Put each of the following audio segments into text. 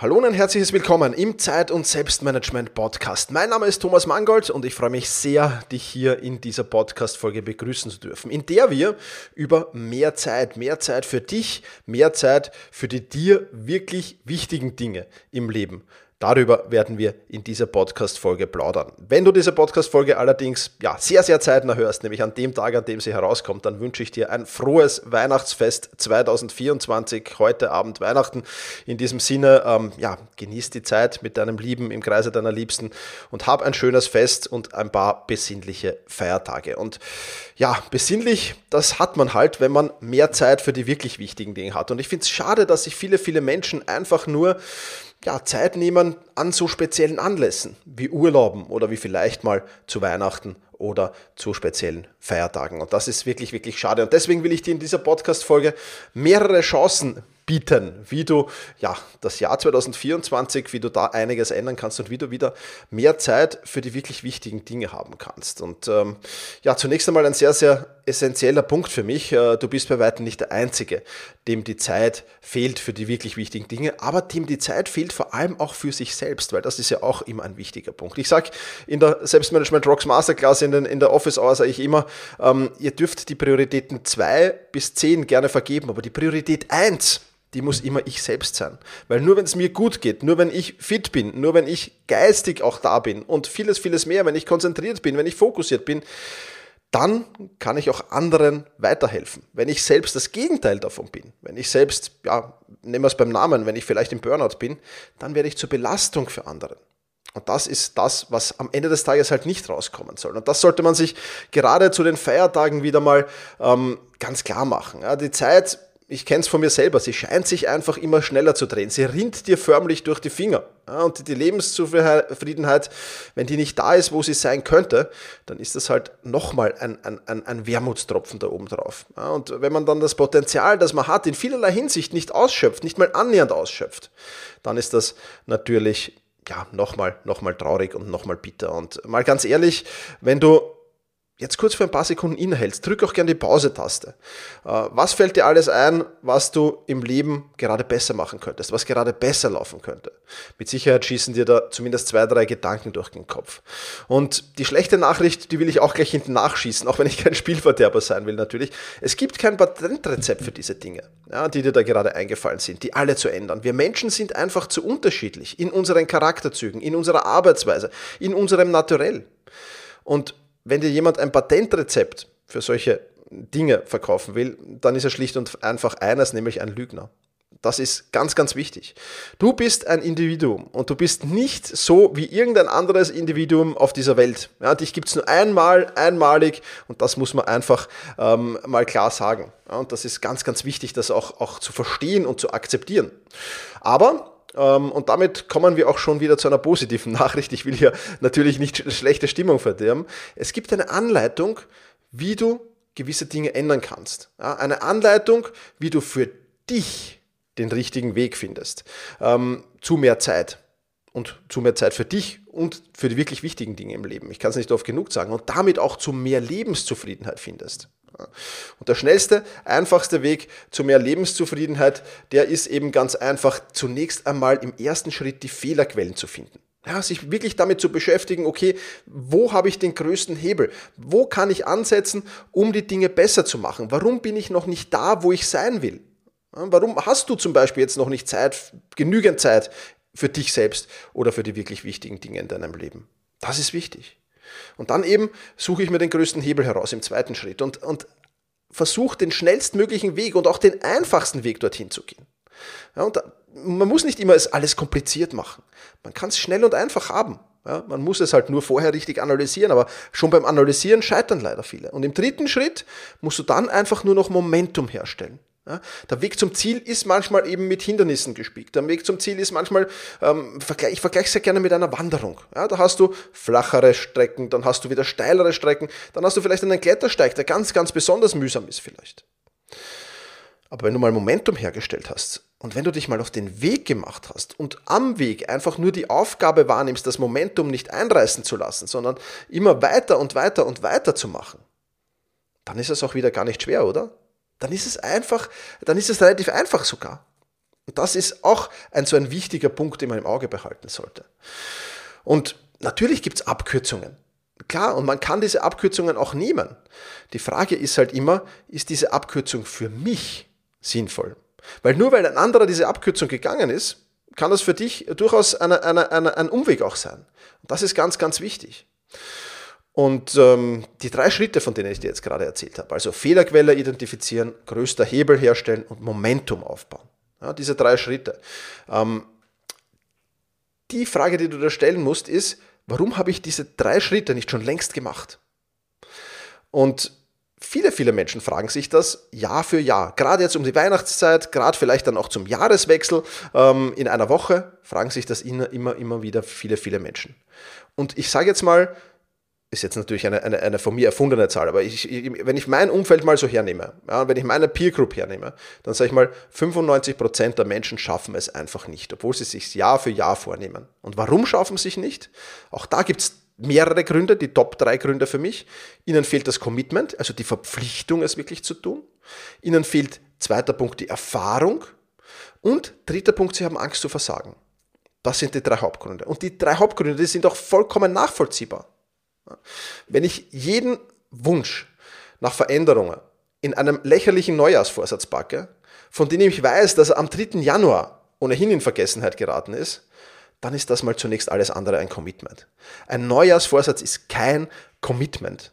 Hallo und ein herzliches Willkommen im Zeit- und Selbstmanagement Podcast. Mein Name ist Thomas Mangold und ich freue mich sehr, dich hier in dieser Podcast-Folge begrüßen zu dürfen, in der wir über mehr Zeit, mehr Zeit für dich, mehr Zeit für die dir wirklich wichtigen Dinge im Leben Darüber werden wir in dieser Podcast-Folge plaudern. Wenn du diese Podcast-Folge allerdings ja, sehr, sehr zeitnah hörst, nämlich an dem Tag, an dem sie herauskommt, dann wünsche ich dir ein frohes Weihnachtsfest 2024, heute Abend Weihnachten. In diesem Sinne, ähm, ja, genieß die Zeit mit deinem Lieben im Kreise deiner Liebsten und hab ein schönes Fest und ein paar besinnliche Feiertage. Und ja, besinnlich, das hat man halt, wenn man mehr Zeit für die wirklich wichtigen Dinge hat. Und ich finde es schade, dass sich viele, viele Menschen einfach nur ja, Zeit nehmen an so speziellen Anlässen wie Urlauben oder wie vielleicht mal zu Weihnachten oder zu speziellen Feiertagen. Und das ist wirklich, wirklich schade. Und deswegen will ich dir in dieser Podcast-Folge mehrere Chancen bieten, wie du ja, das Jahr 2024, wie du da einiges ändern kannst und wie du wieder mehr Zeit für die wirklich wichtigen Dinge haben kannst. Und ähm, ja, zunächst einmal ein sehr, sehr essentieller Punkt für mich. Äh, du bist bei weitem nicht der Einzige, dem die Zeit fehlt für die wirklich wichtigen Dinge, aber dem die Zeit fehlt vor allem auch für sich selbst, weil das ist ja auch immer ein wichtiger Punkt. Ich sage in der Selbstmanagement Rocks Masterclass, in, den, in der Office Hour sage ich immer, ähm, ihr dürft die Prioritäten 2 bis 10 gerne vergeben, aber die Priorität 1, die muss immer ich selbst sein. Weil nur wenn es mir gut geht, nur wenn ich fit bin, nur wenn ich geistig auch da bin und vieles, vieles mehr, wenn ich konzentriert bin, wenn ich fokussiert bin, dann kann ich auch anderen weiterhelfen. Wenn ich selbst das Gegenteil davon bin, wenn ich selbst, ja, nehmen wir es beim Namen, wenn ich vielleicht im Burnout bin, dann werde ich zur Belastung für andere. Und das ist das, was am Ende des Tages halt nicht rauskommen soll. Und das sollte man sich gerade zu den Feiertagen wieder mal ähm, ganz klar machen. Ja, die Zeit ich kenne es von mir selber, sie scheint sich einfach immer schneller zu drehen. Sie rinnt dir förmlich durch die Finger. Ja, und die Lebenszufriedenheit, wenn die nicht da ist, wo sie sein könnte, dann ist das halt nochmal ein, ein, ein Wermutstropfen da oben drauf. Ja, und wenn man dann das Potenzial, das man hat, in vielerlei Hinsicht nicht ausschöpft, nicht mal annähernd ausschöpft, dann ist das natürlich ja, nochmal noch mal traurig und nochmal bitter. Und mal ganz ehrlich, wenn du jetzt kurz für ein paar Sekunden innehältst, drück auch gerne die Pause-Taste. Äh, was fällt dir alles ein, was du im Leben gerade besser machen könntest, was gerade besser laufen könnte? Mit Sicherheit schießen dir da zumindest zwei, drei Gedanken durch den Kopf. Und die schlechte Nachricht, die will ich auch gleich hinten nachschießen, auch wenn ich kein Spielverderber sein will natürlich. Es gibt kein Patentrezept für diese Dinge, ja, die dir da gerade eingefallen sind, die alle zu ändern. Wir Menschen sind einfach zu unterschiedlich in unseren Charakterzügen, in unserer Arbeitsweise, in unserem Naturell. Und wenn dir jemand ein Patentrezept für solche Dinge verkaufen will, dann ist er schlicht und einfach eines, nämlich ein Lügner. Das ist ganz, ganz wichtig. Du bist ein Individuum und du bist nicht so wie irgendein anderes Individuum auf dieser Welt. Ja, dich gibt es nur einmal, einmalig und das muss man einfach ähm, mal klar sagen. Ja, und das ist ganz, ganz wichtig, das auch, auch zu verstehen und zu akzeptieren. Aber und damit kommen wir auch schon wieder zu einer positiven Nachricht. Ich will hier natürlich nicht schlechte Stimmung verderben. Es gibt eine Anleitung, wie du gewisse Dinge ändern kannst. eine Anleitung, wie du für dich den richtigen Weg findest. Ähm, zu mehr Zeit. Und zu mehr Zeit für dich und für die wirklich wichtigen Dinge im Leben. Ich kann es nicht oft genug sagen. Und damit auch zu mehr Lebenszufriedenheit findest. Und der schnellste, einfachste Weg zu mehr Lebenszufriedenheit, der ist eben ganz einfach zunächst einmal im ersten Schritt die Fehlerquellen zu finden. Ja, sich wirklich damit zu beschäftigen, okay, wo habe ich den größten Hebel? Wo kann ich ansetzen, um die Dinge besser zu machen? Warum bin ich noch nicht da, wo ich sein will? Warum hast du zum Beispiel jetzt noch nicht Zeit, genügend Zeit für dich selbst oder für die wirklich wichtigen Dinge in deinem Leben? Das ist wichtig. Und dann eben suche ich mir den größten Hebel heraus im zweiten Schritt und, und versuche den schnellstmöglichen Weg und auch den einfachsten Weg dorthin zu gehen. Ja, und da, man muss nicht immer alles kompliziert machen. Man kann es schnell und einfach haben. Ja, man muss es halt nur vorher richtig analysieren, aber schon beim Analysieren scheitern leider viele. Und im dritten Schritt musst du dann einfach nur noch Momentum herstellen. Ja, der Weg zum Ziel ist manchmal eben mit Hindernissen gespielt. Der Weg zum Ziel ist manchmal, ähm, ich vergleiche es sehr gerne mit einer Wanderung. Ja, da hast du flachere Strecken, dann hast du wieder steilere Strecken, dann hast du vielleicht einen Klettersteig, der ganz, ganz besonders mühsam ist vielleicht. Aber wenn du mal Momentum hergestellt hast und wenn du dich mal auf den Weg gemacht hast und am Weg einfach nur die Aufgabe wahrnimmst, das Momentum nicht einreißen zu lassen, sondern immer weiter und weiter und weiter zu machen, dann ist es auch wieder gar nicht schwer, oder? Dann ist es einfach, dann ist es relativ einfach sogar. Und das ist auch ein so ein wichtiger Punkt, den man im Auge behalten sollte. Und natürlich gibt es Abkürzungen. Klar, und man kann diese Abkürzungen auch nehmen. Die Frage ist halt immer, ist diese Abkürzung für mich sinnvoll? Weil nur weil ein anderer diese Abkürzung gegangen ist, kann das für dich durchaus eine, eine, eine, ein Umweg auch sein. Und das ist ganz, ganz wichtig. Und ähm, die drei Schritte, von denen ich dir jetzt gerade erzählt habe, also Fehlerquelle identifizieren, größter Hebel herstellen und Momentum aufbauen. Ja, diese drei Schritte. Ähm, die Frage, die du dir stellen musst, ist, warum habe ich diese drei Schritte nicht schon längst gemacht? Und viele, viele Menschen fragen sich das Jahr für Jahr. Gerade jetzt um die Weihnachtszeit, gerade vielleicht dann auch zum Jahreswechsel ähm, in einer Woche, fragen sich das immer, immer wieder viele, viele Menschen. Und ich sage jetzt mal, ist jetzt natürlich eine, eine, eine von mir erfundene Zahl, aber ich, wenn ich mein Umfeld mal so hernehme, ja, wenn ich meine Peer Group hernehme, dann sage ich mal, 95% der Menschen schaffen es einfach nicht, obwohl sie sich Jahr für Jahr vornehmen. Und warum schaffen sie sich nicht? Auch da gibt es mehrere Gründe, die Top 3 Gründe für mich. Ihnen fehlt das Commitment, also die Verpflichtung, es wirklich zu tun. Ihnen fehlt zweiter Punkt die Erfahrung. Und dritter Punkt, sie haben Angst zu versagen. Das sind die drei Hauptgründe. Und die drei Hauptgründe, die sind auch vollkommen nachvollziehbar. Wenn ich jeden Wunsch nach Veränderungen in einem lächerlichen Neujahrsvorsatz packe, von dem ich weiß, dass er am 3. Januar ohnehin in Vergessenheit geraten ist, dann ist das mal zunächst alles andere ein Commitment. Ein Neujahrsvorsatz ist kein Commitment.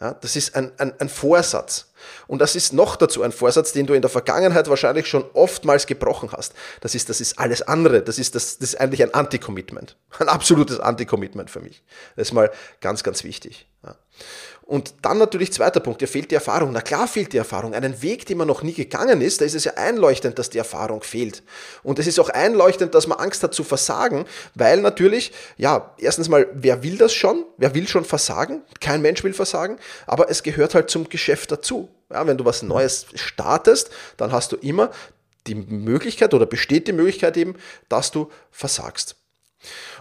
Ja, das ist ein, ein, ein Vorsatz. Und das ist noch dazu ein Vorsatz, den du in der Vergangenheit wahrscheinlich schon oftmals gebrochen hast. Das ist, das ist alles andere. Das ist, das, das ist eigentlich ein Anti-Commitment. Ein absolutes Anti-Commitment für mich. Das ist mal ganz, ganz wichtig. Ja. Und dann natürlich zweiter Punkt, dir fehlt die Erfahrung. Na klar fehlt die Erfahrung. Einen Weg, den man noch nie gegangen ist, da ist es ja einleuchtend, dass die Erfahrung fehlt. Und es ist auch einleuchtend, dass man Angst hat zu versagen, weil natürlich, ja, erstens mal, wer will das schon? Wer will schon versagen? Kein Mensch will versagen, aber es gehört halt zum Geschäft dazu. Ja, wenn du was Neues startest, dann hast du immer die Möglichkeit oder besteht die Möglichkeit eben, dass du versagst.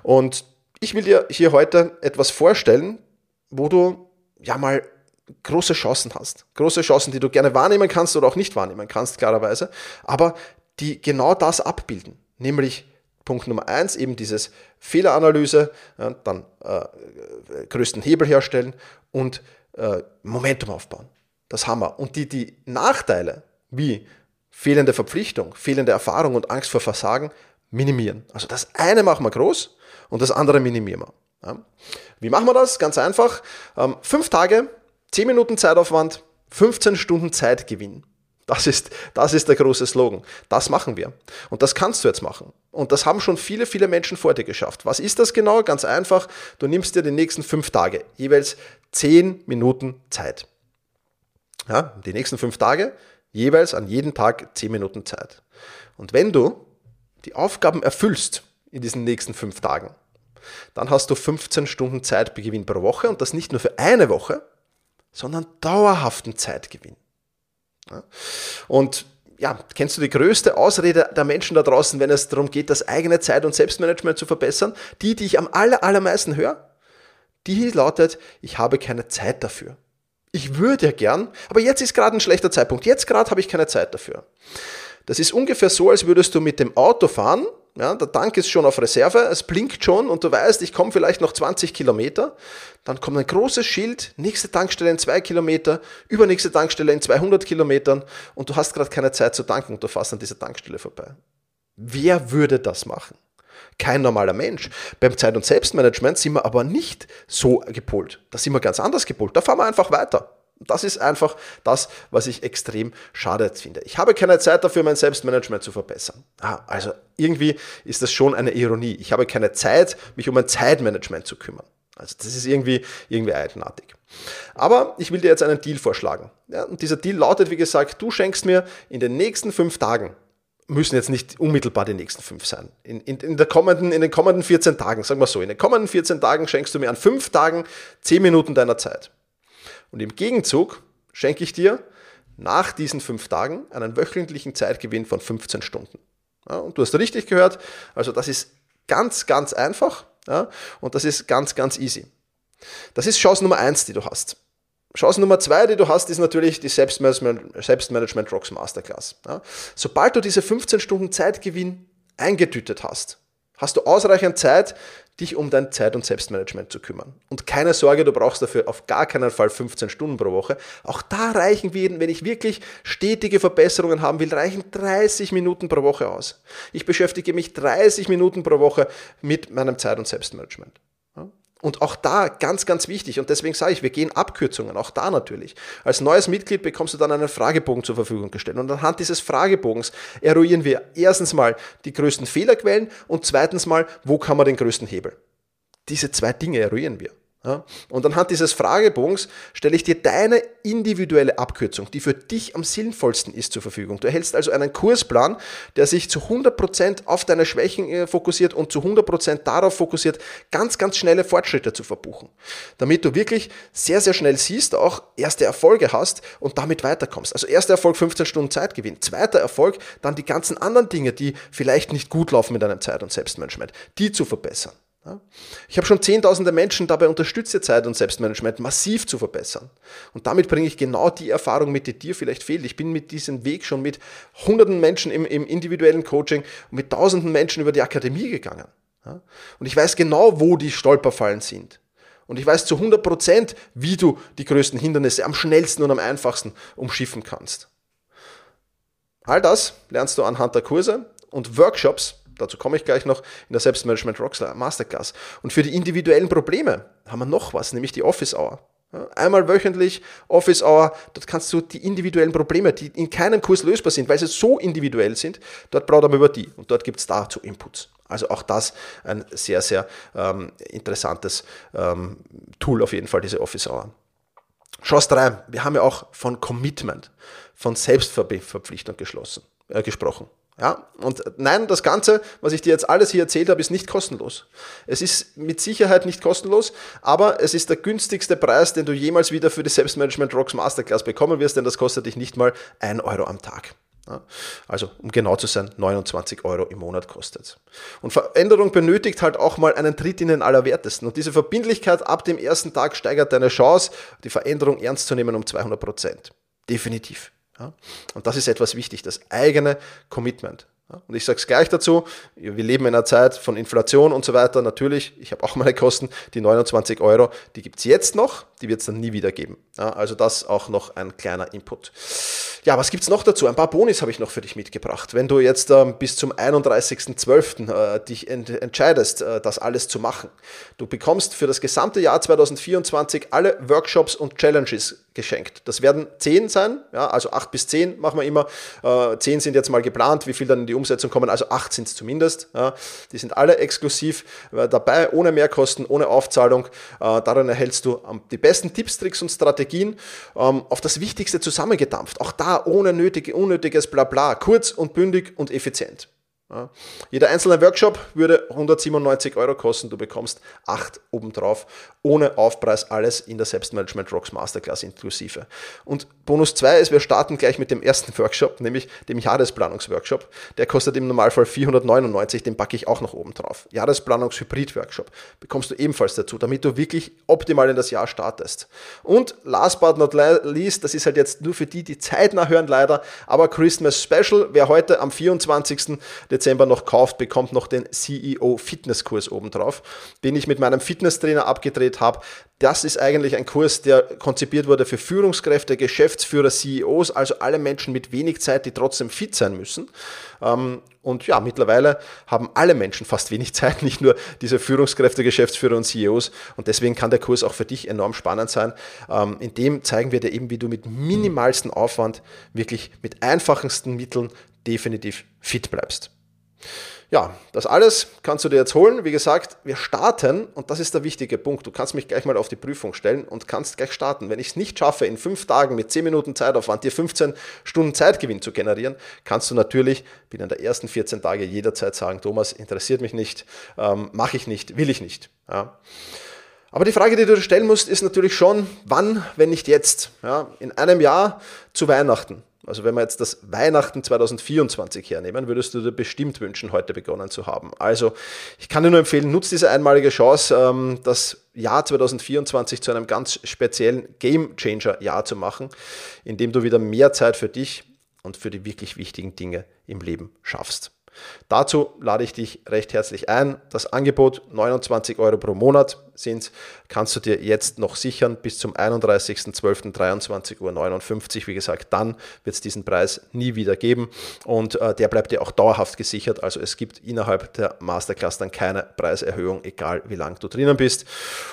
Und ich will dir hier heute etwas vorstellen, wo du ja mal große Chancen hast. Große Chancen, die du gerne wahrnehmen kannst oder auch nicht wahrnehmen kannst, klarerweise, aber die genau das abbilden. Nämlich Punkt Nummer eins, eben dieses Fehleranalyse, dann äh, größten Hebel herstellen und äh, Momentum aufbauen. Das haben wir. Und die, die Nachteile, wie fehlende Verpflichtung, fehlende Erfahrung und Angst vor Versagen, minimieren. Also das eine machen wir groß und das andere minimieren wir. Wie machen wir das? Ganz einfach. Ähm, fünf Tage, zehn Minuten Zeitaufwand, 15 Stunden Zeitgewinn. Das ist, das ist der große Slogan. Das machen wir. Und das kannst du jetzt machen. Und das haben schon viele, viele Menschen vor dir geschafft. Was ist das genau? Ganz einfach. Du nimmst dir die nächsten fünf Tage, jeweils zehn Minuten Zeit. Ja, die nächsten fünf Tage, jeweils an jedem Tag zehn Minuten Zeit. Und wenn du die Aufgaben erfüllst in diesen nächsten fünf Tagen, dann hast du 15 Stunden Zeitgewinn pro Woche und das nicht nur für eine Woche, sondern dauerhaften Zeitgewinn. Und ja, kennst du die größte Ausrede der Menschen da draußen, wenn es darum geht, das eigene Zeit- und Selbstmanagement zu verbessern? Die, die ich am aller, allermeisten höre? Die lautet, ich habe keine Zeit dafür. Ich würde ja gern, aber jetzt ist gerade ein schlechter Zeitpunkt. Jetzt gerade habe ich keine Zeit dafür. Das ist ungefähr so, als würdest du mit dem Auto fahren ja, der Tank ist schon auf Reserve, es blinkt schon und du weißt, ich komme vielleicht noch 20 Kilometer. Dann kommt ein großes Schild, nächste Tankstelle in 2 Kilometer, übernächste Tankstelle in 200 Kilometern und du hast gerade keine Zeit zu tanken und du fährst an dieser Tankstelle vorbei. Wer würde das machen? Kein normaler Mensch. Beim Zeit- und Selbstmanagement sind wir aber nicht so gepolt. Da sind wir ganz anders gepolt. Da fahren wir einfach weiter. Das ist einfach das, was ich extrem schade finde. Ich habe keine Zeit dafür, mein Selbstmanagement zu verbessern. Ah, also irgendwie ist das schon eine Ironie. Ich habe keine Zeit, mich um mein Zeitmanagement zu kümmern. Also das ist irgendwie, irgendwie eigenartig. Aber ich will dir jetzt einen Deal vorschlagen. Ja, und dieser Deal lautet, wie gesagt, du schenkst mir in den nächsten fünf Tagen, müssen jetzt nicht unmittelbar die nächsten fünf sein, in, in, in, der kommenden, in den kommenden 14 Tagen, sagen wir so, in den kommenden 14 Tagen schenkst du mir an fünf Tagen 10 Minuten deiner Zeit. Und im Gegenzug schenke ich dir nach diesen fünf Tagen einen wöchentlichen Zeitgewinn von 15 Stunden. Ja, und du hast richtig gehört, also das ist ganz, ganz einfach ja, und das ist ganz, ganz easy. Das ist Chance Nummer eins, die du hast. Chance Nummer zwei, die du hast, ist natürlich die Selbstmanagement, Rocks Masterclass. Ja. Sobald du diese 15 Stunden Zeitgewinn eingetütet hast, hast du ausreichend Zeit, dich um dein Zeit- und Selbstmanagement zu kümmern. Und keine Sorge, du brauchst dafür auf gar keinen Fall 15 Stunden pro Woche. Auch da reichen wir, wenn ich wirklich stetige Verbesserungen haben will, reichen 30 Minuten pro Woche aus. Ich beschäftige mich 30 Minuten pro Woche mit meinem Zeit- und Selbstmanagement. Und auch da ganz, ganz wichtig, und deswegen sage ich, wir gehen Abkürzungen, auch da natürlich. Als neues Mitglied bekommst du dann einen Fragebogen zur Verfügung gestellt. Und anhand dieses Fragebogens eruieren wir erstens mal die größten Fehlerquellen und zweitens mal, wo kann man den größten Hebel. Diese zwei Dinge eruieren wir. Ja? Und anhand dieses Fragebogens stelle ich dir deine individuelle Abkürzung, die für dich am sinnvollsten ist, zur Verfügung. Du erhältst also einen Kursplan, der sich zu 100% auf deine Schwächen äh, fokussiert und zu 100% darauf fokussiert, ganz, ganz schnelle Fortschritte zu verbuchen. Damit du wirklich sehr, sehr schnell siehst, auch erste Erfolge hast und damit weiterkommst. Also erster Erfolg 15 Stunden Zeitgewinn. Zweiter Erfolg dann die ganzen anderen Dinge, die vielleicht nicht gut laufen mit deinem Zeit- und Selbstmanagement, die zu verbessern. Ich habe schon zehntausende Menschen dabei unterstützt, ihr Zeit- und Selbstmanagement massiv zu verbessern. Und damit bringe ich genau die Erfahrung mit, die dir vielleicht fehlt. Ich bin mit diesem Weg schon mit hunderten Menschen im, im individuellen Coaching und mit tausenden Menschen über die Akademie gegangen. Und ich weiß genau, wo die Stolperfallen sind. Und ich weiß zu 100 Prozent, wie du die größten Hindernisse am schnellsten und am einfachsten umschiffen kannst. All das lernst du anhand der Kurse und Workshops, dazu komme ich gleich noch, in der Selbstmanagement Rocks Masterclass. Und für die individuellen Probleme haben wir noch was, nämlich die Office Hour. Einmal wöchentlich Office Hour, dort kannst du die individuellen Probleme, die in keinem Kurs lösbar sind, weil sie so individuell sind, dort plaudern wir über die und dort gibt es dazu Inputs. Also auch das ein sehr, sehr ähm, interessantes ähm, Tool auf jeden Fall, diese Office Hour. Chance 3, wir haben ja auch von Commitment, von Selbstverpflichtung geschlossen, äh, gesprochen. Ja, und nein, das Ganze, was ich dir jetzt alles hier erzählt habe, ist nicht kostenlos. Es ist mit Sicherheit nicht kostenlos, aber es ist der günstigste Preis, den du jemals wieder für die Selbstmanagement Rocks Masterclass bekommen wirst, denn das kostet dich nicht mal ein Euro am Tag. Ja, also, um genau zu sein, 29 Euro im Monat kostet es. Und Veränderung benötigt halt auch mal einen Tritt in den Allerwertesten. Und diese Verbindlichkeit ab dem ersten Tag steigert deine Chance, die Veränderung ernst zu nehmen um 200 Prozent. Definitiv. Und das ist etwas wichtig, das eigene Commitment. Und ich sage es gleich dazu, wir leben in einer Zeit von Inflation und so weiter. Natürlich, ich habe auch meine Kosten, die 29 Euro, die gibt es jetzt noch, die wird es dann nie wieder geben. Ja, also das auch noch ein kleiner Input. Ja, was gibt es noch dazu? Ein paar Bonis habe ich noch für dich mitgebracht. Wenn du jetzt ähm, bis zum 31.12. Äh, dich ent entscheidest, äh, das alles zu machen. Du bekommst für das gesamte Jahr 2024 alle Workshops und Challenges geschenkt. Das werden 10 sein, ja, also 8 bis 10 machen wir immer. Äh, 10 sind jetzt mal geplant, wie viel dann in die Umsetzung kommen, also 8 sind es zumindest. Ja. Die sind alle exklusiv äh, dabei, ohne Mehrkosten, ohne Aufzahlung. Äh, darin erhältst du ähm, die besten Tipps, Tricks und Strategien ähm, auf das Wichtigste zusammengedampft. Auch da ohne nötige, unnötiges Blabla, kurz und bündig und effizient. Jeder einzelne Workshop würde 197 Euro kosten. Du bekommst 8 obendrauf, ohne Aufpreis, alles in der Selbstmanagement Rocks Masterclass inklusive. Und Bonus 2 ist, wir starten gleich mit dem ersten Workshop, nämlich dem Jahresplanungsworkshop. Der kostet im Normalfall 499, den packe ich auch noch oben drauf. Jahresplanungs-Hybrid-Workshop bekommst du ebenfalls dazu, damit du wirklich optimal in das Jahr startest. Und last but not least, das ist halt jetzt nur für die, die zeitnah hören leider, aber Christmas Special, wer heute am 24. Dezember noch kauft, bekommt noch den CEO Fitnesskurs obendrauf, den ich mit meinem Fitnesstrainer abgedreht habe. Das ist eigentlich ein Kurs, der konzipiert wurde für Führungskräfte, Geschäftsführer, CEOs, also alle Menschen mit wenig Zeit, die trotzdem fit sein müssen. Ähm, und ja, mittlerweile haben alle Menschen fast wenig Zeit, nicht nur diese Führungskräfte, Geschäftsführer und CEOs. Und deswegen kann der Kurs auch für dich enorm spannend sein. Ähm, in dem zeigen wir dir eben, wie du mit minimalstem Aufwand wirklich mit einfachsten Mitteln definitiv fit bleibst. Ja, das alles kannst du dir jetzt holen. Wie gesagt, wir starten und das ist der wichtige Punkt. Du kannst mich gleich mal auf die Prüfung stellen und kannst gleich starten. Wenn ich es nicht schaffe, in fünf Tagen mit zehn Minuten Zeitaufwand dir 15 Stunden Zeitgewinn zu generieren, kannst du natürlich binnen der ersten 14 Tage jederzeit sagen, Thomas, interessiert mich nicht, ähm, mache ich nicht, will ich nicht. Ja. Aber die Frage, die du dir stellen musst, ist natürlich schon, wann, wenn nicht jetzt? Ja, in einem Jahr zu Weihnachten Also wenn wir jetzt das Weihnachten 2024 hernehmen, würdest du dir bestimmt wünschen, heute begonnen zu haben. Also ich kann dir nur empfehlen, nutze diese einmalige Chance, ähm, das Jahr 2024 zu einem ganz speziellen Game Changer Jahr zu machen, indem du wieder mehr Zeit für dich und für die wirklich wichtigen Dinge im Leben schaffst. Dazu lade ich dich recht herzlich ein. Das Angebot 29 Euro pro Monat sind, kannst du dir jetzt noch sichern bis zum 31.12.23.59 Uhr. Wie gesagt, dann wird es diesen Preis nie wieder geben und äh, der bleibt dir auch dauerhaft gesichert. Also es gibt innerhalb der Masterclass dann keine Preiserhöhung, egal wie lang du drinnen bist.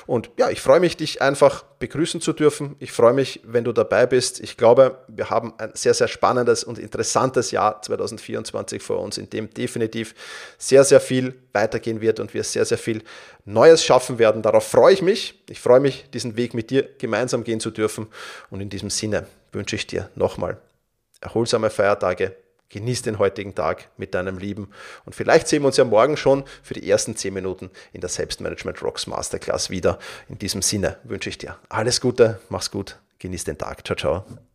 Und ja, ich freue mich, dich einfach begrüßen zu dürfen. Ich freue mich, wenn du dabei bist. Ich glaube, wir haben ein sehr, sehr spannendes und interessantes Jahr 2024 vor uns, in definitiv sehr, sehr viel weitergehen wird und wir sehr, sehr viel Neues schaffen werden. Darauf freue ich mich. Ich freue mich, diesen Weg mit dir gemeinsam gehen zu dürfen. Und in diesem Sinne wünsche ich dir nochmal erholsame Feiertage. Genieß den heutigen Tag mit deinem Lieben. Und vielleicht sehen wir uns ja morgen schon für die ersten 10 Minuten in der Selbstmanagement Rocks Masterclass wieder. In diesem Sinne wünsche ich dir alles Gute, mach's gut, genieß den Tag. Ciao, ciao.